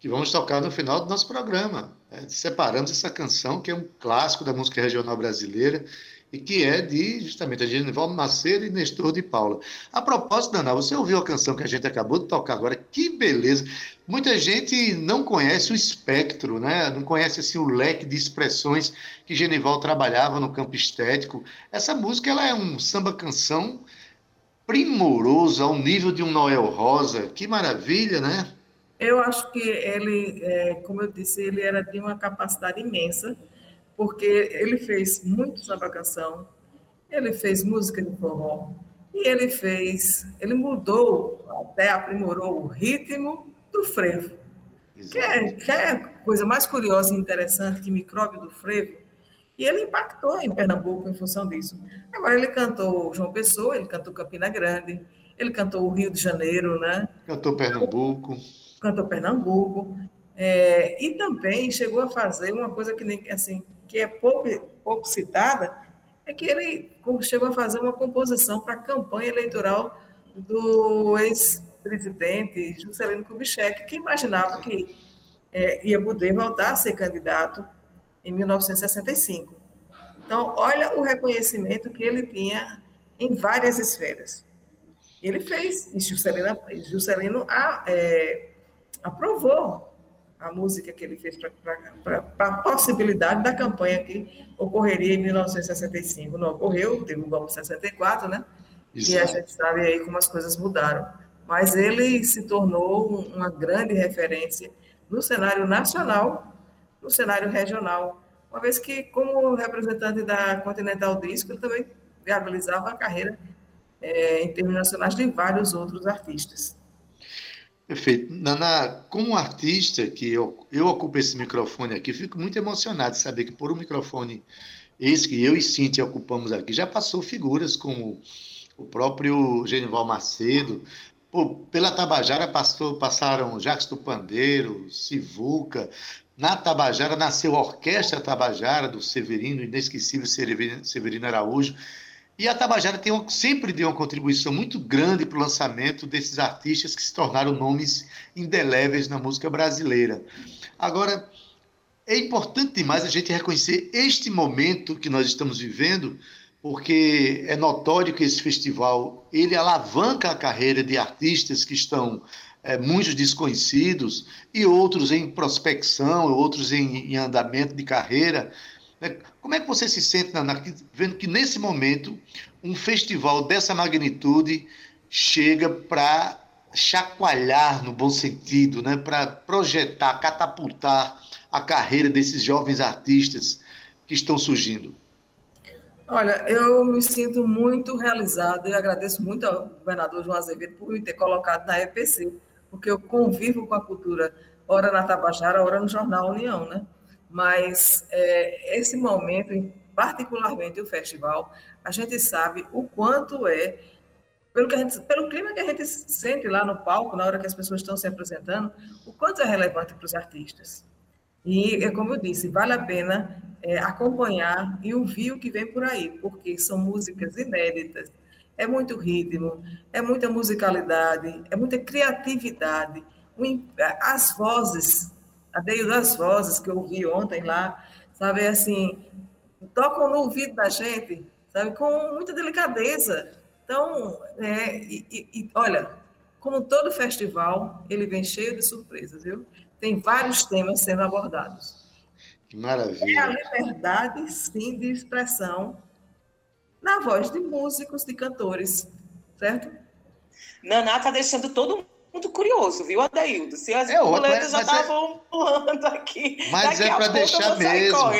que vamos tocar no final do nosso programa. É, separamos essa canção, que é um clássico da música regional brasileira, e que é de justamente a Genival Macedo e Nestor de Paula. A propósito, Dana, você ouviu a canção que a gente acabou de tocar agora? Que beleza! Muita gente não conhece o espectro, né? não conhece assim, o leque de expressões que Genival trabalhava no campo estético. Essa música ela é um samba-canção primoroso, ao nível de um Noel Rosa. Que maravilha, né? Eu acho que ele, é, como eu disse, ele era de uma capacidade imensa, porque ele fez muito samba canção, ele fez música de forró, e ele fez, ele mudou, até aprimorou o ritmo do frevo. Quer, quer coisa mais curiosa e interessante que micróbio do frevo? E ele impactou em Pernambuco em função disso. Agora ele cantou João Pessoa, ele cantou Campina Grande, ele cantou o Rio de Janeiro, né? Cantou Pernambuco cantou Pernambuco, é, e também chegou a fazer uma coisa que, nem, assim, que é pouco, pouco citada, é que ele chegou a fazer uma composição para a campanha eleitoral do ex-presidente Juscelino Kubitschek, que imaginava que é, ia poder voltar a ser candidato em 1965. Então, olha o reconhecimento que ele tinha em várias esferas. Ele fez, e Juscelino, Juscelino a, é, aprovou a música que ele fez para a possibilidade da campanha que ocorreria em 1965. Não ocorreu, teve o golpe de 64, né? Exato. E a gente sabe aí como as coisas mudaram. Mas ele se tornou uma grande referência no cenário nacional, no cenário regional, uma vez que, como representante da Continental Disco, ele também viabilizava a carreira é, em termos nacionais de vários outros artistas. Perfeito. Como artista, que eu, eu ocupo esse microfone aqui, fico muito emocionado de saber que por um microfone esse que eu e Cintia ocupamos aqui, já passou figuras como o próprio Genival Macedo, Pô, pela Tabajara passou, passaram Jacques do Pandeiro, Sivuca, na Tabajara nasceu a Orquestra Tabajara, do Severino, inesquecível Severino Araújo, e a Tabajara tem, sempre deu uma contribuição muito grande para o lançamento desses artistas que se tornaram nomes indeléveis na música brasileira. Agora, é importante demais a gente reconhecer este momento que nós estamos vivendo, porque é notório que esse festival ele alavanca a carreira de artistas que estão é, muitos desconhecidos e outros em prospecção, outros em, em andamento de carreira. Né? Como é que você se sente, vendo que nesse momento um festival dessa magnitude chega para chacoalhar no bom sentido, né? para projetar, catapultar a carreira desses jovens artistas que estão surgindo? Olha, eu me sinto muito realizada e agradeço muito ao governador João Azevedo por me ter colocado na EPC, porque eu convivo com a cultura, ora na Tabajara, ora no Jornal União, né? Mas é, esse momento, particularmente o festival, a gente sabe o quanto é, pelo, que gente, pelo clima que a gente sente lá no palco, na hora que as pessoas estão se apresentando, o quanto é relevante para os artistas. E, é como eu disse, vale a pena é, acompanhar e ouvir o que vem por aí, porque são músicas inéditas, é muito ritmo, é muita musicalidade, é muita criatividade, as vozes a Deio das Vozes, que eu ouvi ontem lá, sabe, assim, tocam no ouvido da gente, sabe, com muita delicadeza. Então, é, e, e, olha, como todo festival, ele vem cheio de surpresas, viu? Tem vários temas sendo abordados. Que maravilha. É a liberdade, sim, de expressão na voz de músicos, de cantores, certo? Naná está deixando todo muito curioso, viu, Adaildo? Se as é boletas já estavam é... pulando aqui. Mas é para deixar mesmo.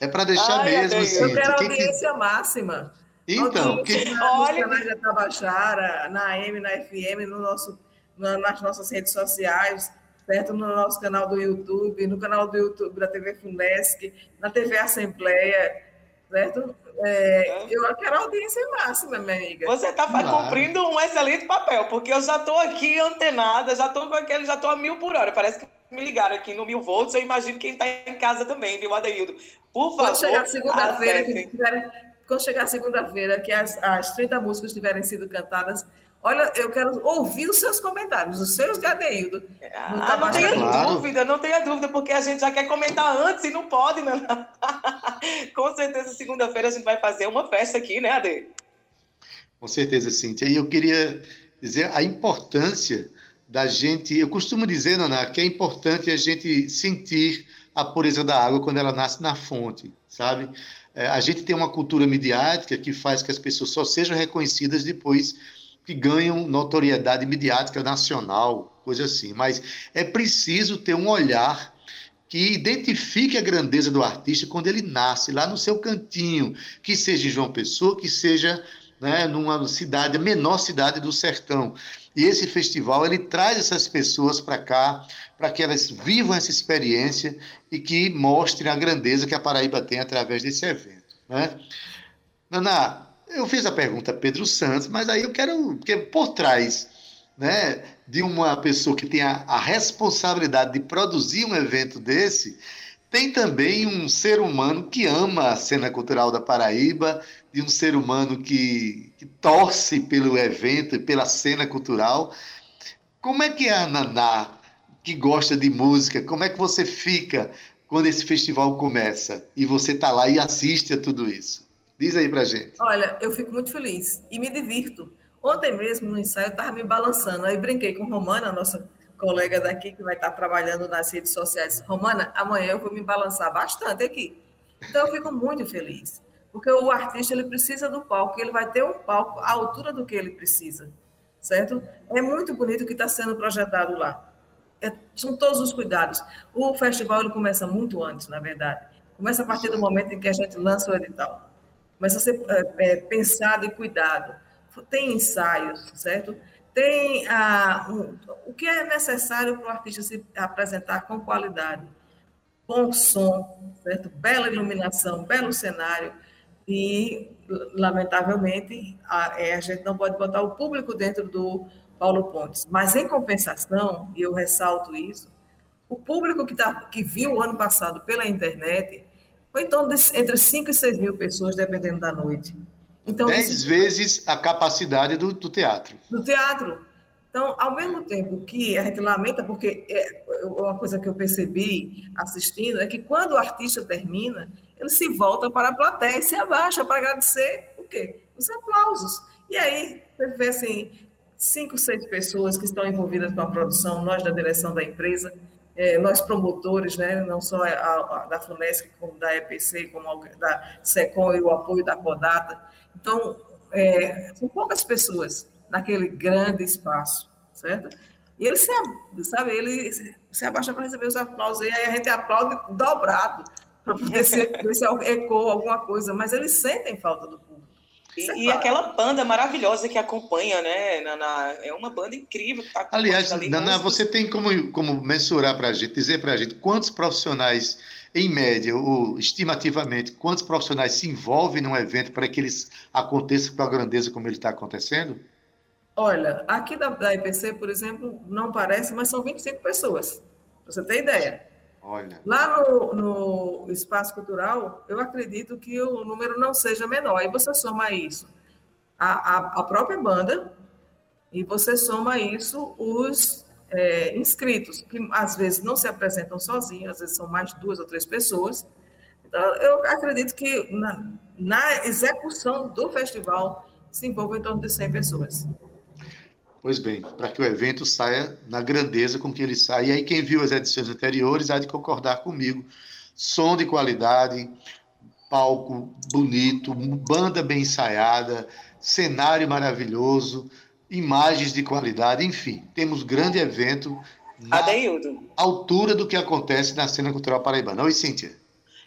É para deixar Ai, mesmo, sim. Eu quero audiência que... máxima. Então, que... olha na Tabajara, na AM, na FM, no nosso, nas nossas redes sociais, certo? No nosso canal do YouTube, no canal do YouTube da TV Funesc, na TV Assembleia, certo? É, eu quero audiência máxima, minha amiga. Você está claro. cumprindo um excelente papel, porque eu já estou aqui antenada, já estou com aquele, já estou a mil por hora. Parece que me ligaram aqui no mil volts, eu imagino quem está em casa também, viu, Adeildo? Por favor. Quando chegar segunda-feira, quando chegar segunda-feira, que as, as 30 músicas tiverem sido cantadas, Olha, eu quero ouvir os seus comentários, os seus de Adeildo. Ah, não tenha claro. dúvida, não tenha dúvida, porque a gente já quer comentar antes e não pode, né? Com certeza, segunda-feira a gente vai fazer uma festa aqui, né, Ade? Com certeza, Cíntia. E eu queria dizer a importância da gente. Eu costumo dizer, Naná, que é importante a gente sentir a pureza da água quando ela nasce na fonte, sabe? É, a gente tem uma cultura midiática que faz que as pessoas só sejam reconhecidas depois que ganham notoriedade midiática nacional, coisa assim. Mas é preciso ter um olhar que identifique a grandeza do artista quando ele nasce, lá no seu cantinho, que seja em João Pessoa, que seja né, numa cidade, a menor cidade do sertão. E esse festival ele traz essas pessoas para cá, para que elas vivam essa experiência e que mostrem a grandeza que a Paraíba tem através desse evento. Né? Naná, eu fiz a pergunta a Pedro Santos, mas aí eu quero, porque por trás né, de uma pessoa que tem a, a responsabilidade de produzir um evento desse, tem também um ser humano que ama a cena cultural da Paraíba, de um ser humano que, que torce pelo evento pela cena cultural. Como é que é a Naná, que gosta de música, como é que você fica quando esse festival começa e você está lá e assiste a tudo isso? Diz aí pra gente. Olha, eu fico muito feliz e me divirto. Ontem mesmo, no ensaio, eu estava me balançando. Aí brinquei com Romana, nossa colega daqui, que vai estar trabalhando nas redes sociais. Romana, amanhã eu vou me balançar bastante aqui. Então, eu fico muito feliz. Porque o artista ele precisa do palco, ele vai ter um palco à altura do que ele precisa, certo? É muito bonito o que está sendo projetado lá. É, são todos os cuidados. O festival ele começa muito antes, na verdade. Começa a partir do momento em que a gente lança o edital. Começa a ser é, é, pensado e cuidado. Tem ensaios, certo? Tem ah, um, o que é necessário para o artista se apresentar com qualidade. Bom som, certo? Bela iluminação, belo cenário e, lamentavelmente, a, é, a gente não pode botar o público dentro do Paulo Pontes. Mas, em compensação, e eu ressalto isso, o público que, tá, que viu o ano passado pela internet foi em torno de entre 5 e 6 mil pessoas, dependendo da noite. Então, Dez isso... vezes a capacidade do, do, teatro. Do teatro. Então, ao mesmo tempo que a gente lamenta, porque é uma coisa que eu percebi assistindo é que quando o artista termina, ele se volta para a plateia e se abaixa para agradecer o quê? Os aplausos. E aí, você vê assim, cinco, seis pessoas que estão envolvidas com a produção, nós da direção da empresa, é, nós promotores, né, não só a, a, da FUNESC, como da EPC, como a, da SECOM e o apoio da CODATA. Então, é, são poucas pessoas naquele grande espaço, certo? E ele se, sabe, ele se abaixa para receber os aplausos, e aí a gente aplaude dobrado, para poder ser, ver se ecoa alguma coisa, mas eles sentem falta do público. E, é e aquela banda maravilhosa que acompanha, né, Naná? É uma banda incrível que tá Aliás, ali, Naná, você tem como, como mensurar para a gente, dizer para a gente quantos profissionais, em média, ou estimativamente, quantos profissionais se envolvem num evento para que eles aconteçam com a grandeza como ele está acontecendo? Olha, aqui da, da IPC, por exemplo, não parece, mas são 25 pessoas. Pra você ter ideia. Olha. Lá no, no espaço cultural, eu acredito que o número não seja menor. Aí você soma isso a, a, a própria banda e você soma isso os é, inscritos, que às vezes não se apresentam sozinhos, às vezes são mais duas ou três pessoas. Então, eu acredito que na, na execução do festival se envolvam em torno de 100 pessoas. Pois bem, para que o evento saia na grandeza com que ele sai. E aí, quem viu as edições anteriores há de concordar comigo. Som de qualidade, palco bonito, banda bem ensaiada, cenário maravilhoso, imagens de qualidade, enfim, temos grande evento na Adeildo. altura do que acontece na cena cultural paraibana. Oi, Cíntia.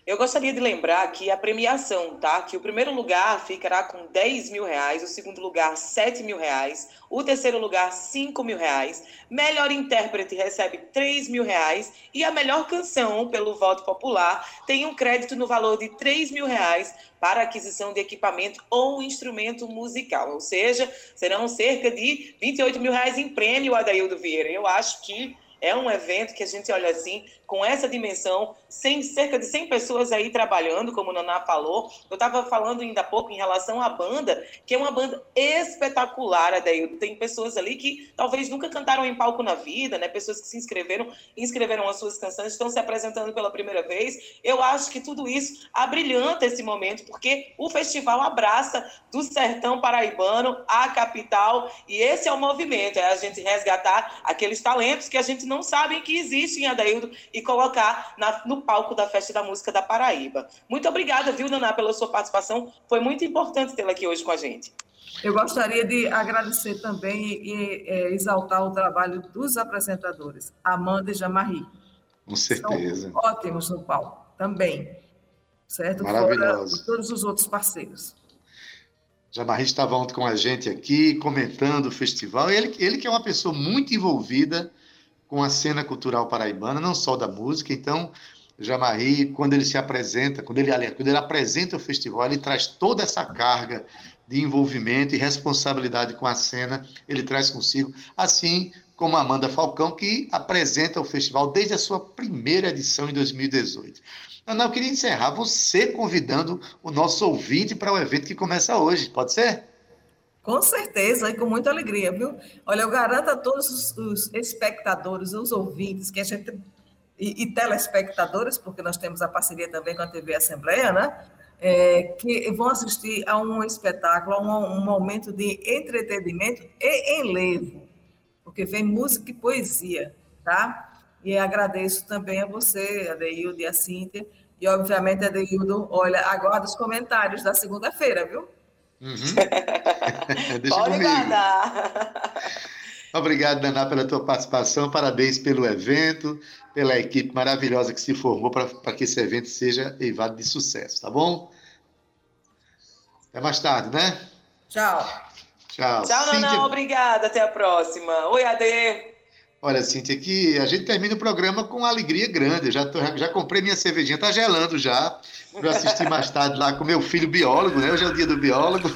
Eu gostaria de lembrar que a premiação, tá? Que o primeiro lugar ficará com 10 mil reais, o segundo lugar 7 mil reais, o terceiro lugar 5 mil reais, melhor intérprete recebe 3 mil reais e a melhor canção, pelo voto popular, tem um crédito no valor de 3 mil reais para aquisição de equipamento ou instrumento musical. Ou seja, serão cerca de 28 mil reais em prêmio, Adaildo Vieira. Eu acho que É um evento que a gente olha assim, com essa dimensão, sem cerca de 100 pessoas aí trabalhando, como o Naná falou. Eu estava falando ainda há pouco em relação à banda, que é uma banda espetacular, Adaildo. Tem pessoas ali que talvez nunca cantaram em palco na vida, né? Pessoas que se inscreveram, inscreveram as suas canções, estão se apresentando pela primeira vez. Eu acho que tudo isso abrilhanta esse momento, porque o festival abraça do sertão paraibano à capital, e esse é o movimento, é a gente resgatar aqueles talentos que a gente não sabe que existem, Adaildo, e colocar na, no palco da Festa da Música da Paraíba. Muito obrigada, viu, Naná, pela sua participação. Foi muito importante tê-la aqui hoje com a gente. Eu gostaria de agradecer também e, e exaltar o trabalho dos apresentadores, Amanda e Jamarri. Com certeza. São ótimos no palco, também. Certo? Maravilhoso. Fora todos os outros parceiros. Jamarri estava ontem com a gente aqui, comentando o festival. Ele, ele que é uma pessoa muito envolvida com a cena cultural paraibana, não só da música. Então, Jamarri, quando ele se apresenta, quando ele, aliás, quando ele apresenta o festival, ele traz toda essa carga de envolvimento e responsabilidade com a cena, ele traz consigo, assim como Amanda Falcão, que apresenta o festival desde a sua primeira edição em 2018. Ana, eu queria encerrar você convidando o nosso ouvinte para o evento que começa hoje, pode ser? Com certeza, e com muita alegria, viu? Olha, eu garanto a todos os, os espectadores, os ouvintes, que a gente. E, e, telespectadores, porque nós temos a parceria também com a TV Assembleia, né? É, que vão assistir a um espetáculo, a um, um momento de entretenimento e enlevo, porque vem música e poesia, tá? E agradeço também a você, Adeildo e a Cíntia, e obviamente, Adeildo, olha, aguarda os comentários da segunda-feira, viu? Uhum. Deixa Pode comigo. guardar. Obrigado, Daná, pela tua participação. Parabéns pelo evento, pela equipe maravilhosa que se formou para que esse evento seja levado de sucesso, tá bom? Até mais tarde, né? Tchau. Tchau. Tchau, Cíntia... Naná. Obrigada. Até a próxima. Oi, Ade. Olha, Cíntia, aqui a gente termina o programa com alegria grande. Eu já, tô, já comprei minha cervejinha, tá gelando já. Vou assistir mais tarde lá com meu filho biólogo, né? Hoje é o dia do biólogo.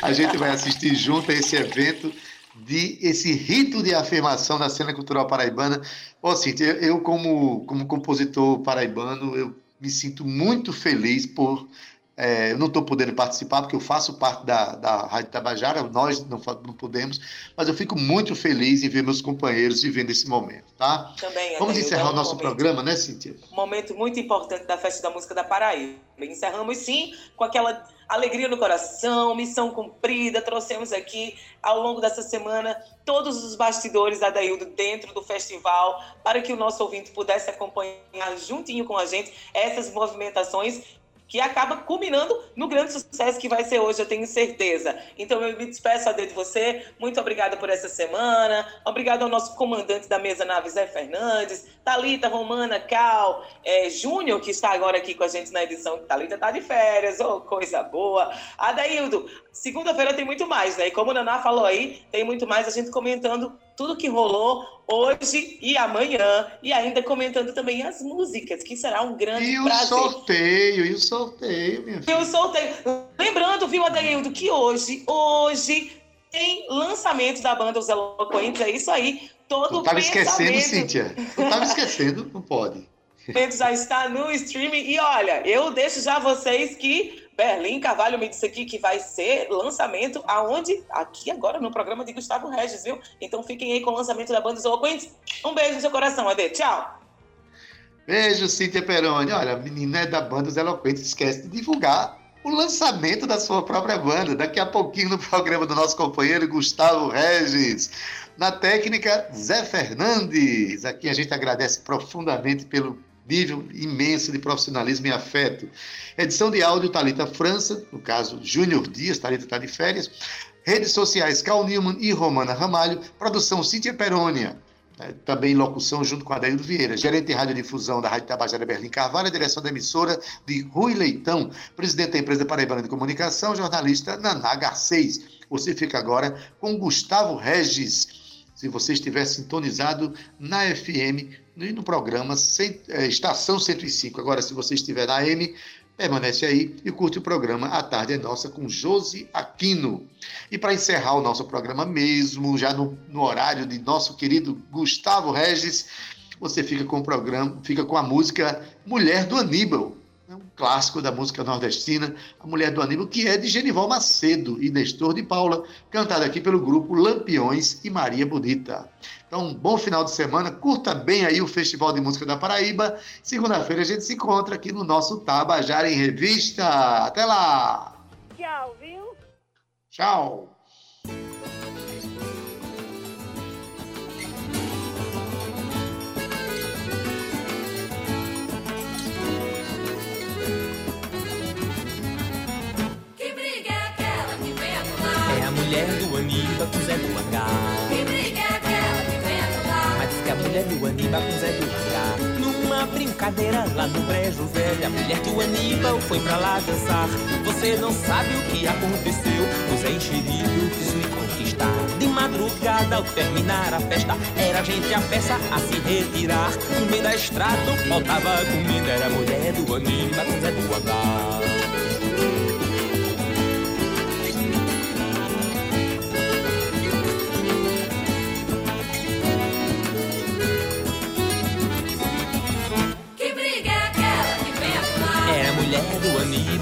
a gente vai assistir junto a esse evento de esse rito de afirmação da cena cultural paraibana. Ô, Cíntia, eu como, como compositor paraibano, eu me sinto muito feliz por é, eu não estou podendo participar porque eu faço parte da, da Rádio Tabajara, nós não, não podemos, mas eu fico muito feliz em ver meus companheiros vivendo esse momento, tá? Também, Vamos encerrar é um o nosso momento, programa, né, Cíntia? Um momento muito importante da Festa da Música da Paraíba. Encerramos, sim, com aquela alegria no coração, missão cumprida. Trouxemos aqui, ao longo dessa semana, todos os bastidores da Daildo dentro do festival, para que o nosso ouvinte pudesse acompanhar juntinho com a gente essas movimentações que acaba culminando no grande sucesso que vai ser hoje, eu tenho certeza. Então eu me despeço a de você. Muito obrigada por essa semana. Obrigado ao nosso comandante da mesa nave, Zé Fernandes, Talita Romana, Cal, é, Júnior, que está agora aqui com a gente na edição. Talita está de férias, oh, coisa boa. Adaildo, segunda-feira tem muito mais, né? E como o Naná falou aí, tem muito mais a gente comentando tudo que rolou hoje e amanhã, e ainda comentando também as músicas, que será um grande e prazer. E o sorteio, e o sorteio, minha filha. E o sorteio. Lembrando, viu, Adaildo, que hoje, hoje tem lançamento da banda Os Eloquentes, é isso aí. Todo tu tava esquecendo, Cíntia. Tu tava esquecendo, não pode. Já está no streaming. E olha, eu deixo já vocês que Berlim Carvalho me disse aqui que vai ser lançamento aonde? Aqui agora, no programa de Gustavo Regis, viu? Então fiquem aí com o lançamento da banda Eloquentes. Um beijo no seu coração, Ade. Tchau. Beijo, Cíntia Peroni. Olha, a menina é da banda Os Eloquentes, esquece de divulgar o lançamento da sua própria banda. Daqui a pouquinho no programa do nosso companheiro Gustavo Regis. Na técnica, Zé Fernandes. Aqui a gente agradece profundamente pelo nível imenso de profissionalismo e afeto. Edição de áudio, Talita França, no caso, Júnior Dias, Talita está de férias. Redes sociais, Cal Newman e Romana Ramalho. Produção, Cíntia Perônia. É, também locução junto com Adaildo Vieira, gerente de radiodifusão da Rádio Tabajara Berlim Carvalho, direção da emissora de Rui Leitão, presidente da empresa Paraibana de Comunicação, jornalista Naná Garcês. Você fica agora com Gustavo Regis, se você estiver sintonizado na FM e no programa é, Estação 105. Agora, se você estiver na AM, Permanece aí e curte o programa A Tarde é Nossa com Josi Aquino. E para encerrar o nosso programa mesmo, já no, no horário de nosso querido Gustavo Regis, você fica com o programa, fica com a música Mulher do Aníbal, né, um clássico da música nordestina, a Mulher do Aníbal, que é de Genival Macedo e Nestor de Paula, cantada aqui pelo grupo Lampiões e Maria Bonita. Então, um bom final de semana, curta bem aí o Festival de Música da Paraíba. Segunda-feira a gente se encontra aqui no nosso Tabajara em Revista. Até lá! Tchau, viu? Tchau! Aníbal com Zé do Mangá. Que briga é aquela que vem atuar? Mas diz que a mulher do Aníbal com Zé do Mangá. Numa brincadeira lá no brejo velho, a mulher do Aníbal foi pra lá dançar. Você não sabe o que aconteceu, o Zé enxerido quis lhe conquistar. De madrugada, ao terminar a festa, era gente a peça a se retirar. No meio da estrada, faltava comida, era a mulher do Aníbal com Zé do Mangá.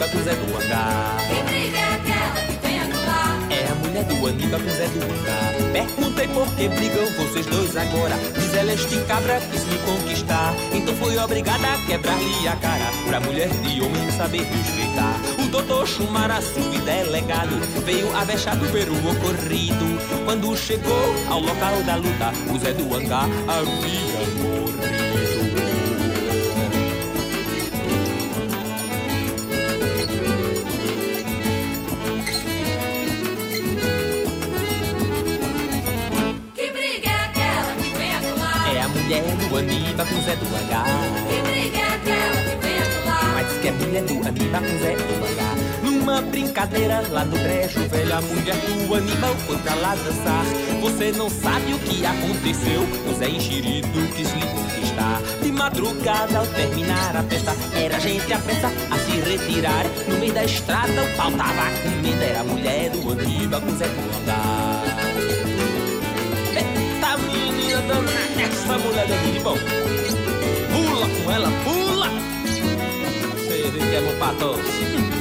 Zé do Mangá. Que briga é aquela que vem atuar? É a mulher do Aníbal com Zé do Mangá. Perguntei por que brigam vocês dois agora. Diz ela, este cabra quis me conquistar. Então fui obrigada a quebrar-lhe a cara. Pra mulher de homem saber respeitar. O doutor Chumara, subdelegado, veio avexado ver o ocorrido. Quando chegou ao local da luta, o Zé do Mangá havia do Aníbal com Zé do Mangá. Que briga é aquela que vem atuar? Mas diz que é mulher do Aníbal com Zé do Mangá. Numa brincadeira lá no brejo velho, a mulher do Aníbal foi pra lá dançar. Você não sabe o que aconteceu, o Zé enxerido quis lhe conquistar. De madrugada, ao terminar a festa, era gente apressa a se retirar. No meio da estrada, faltava comida, era a mulher do Aníbal com Zé do Mangá. Eita menina danada, essa mulher do Aníbal. Pula com ela, pula! Você que é bom pra todos.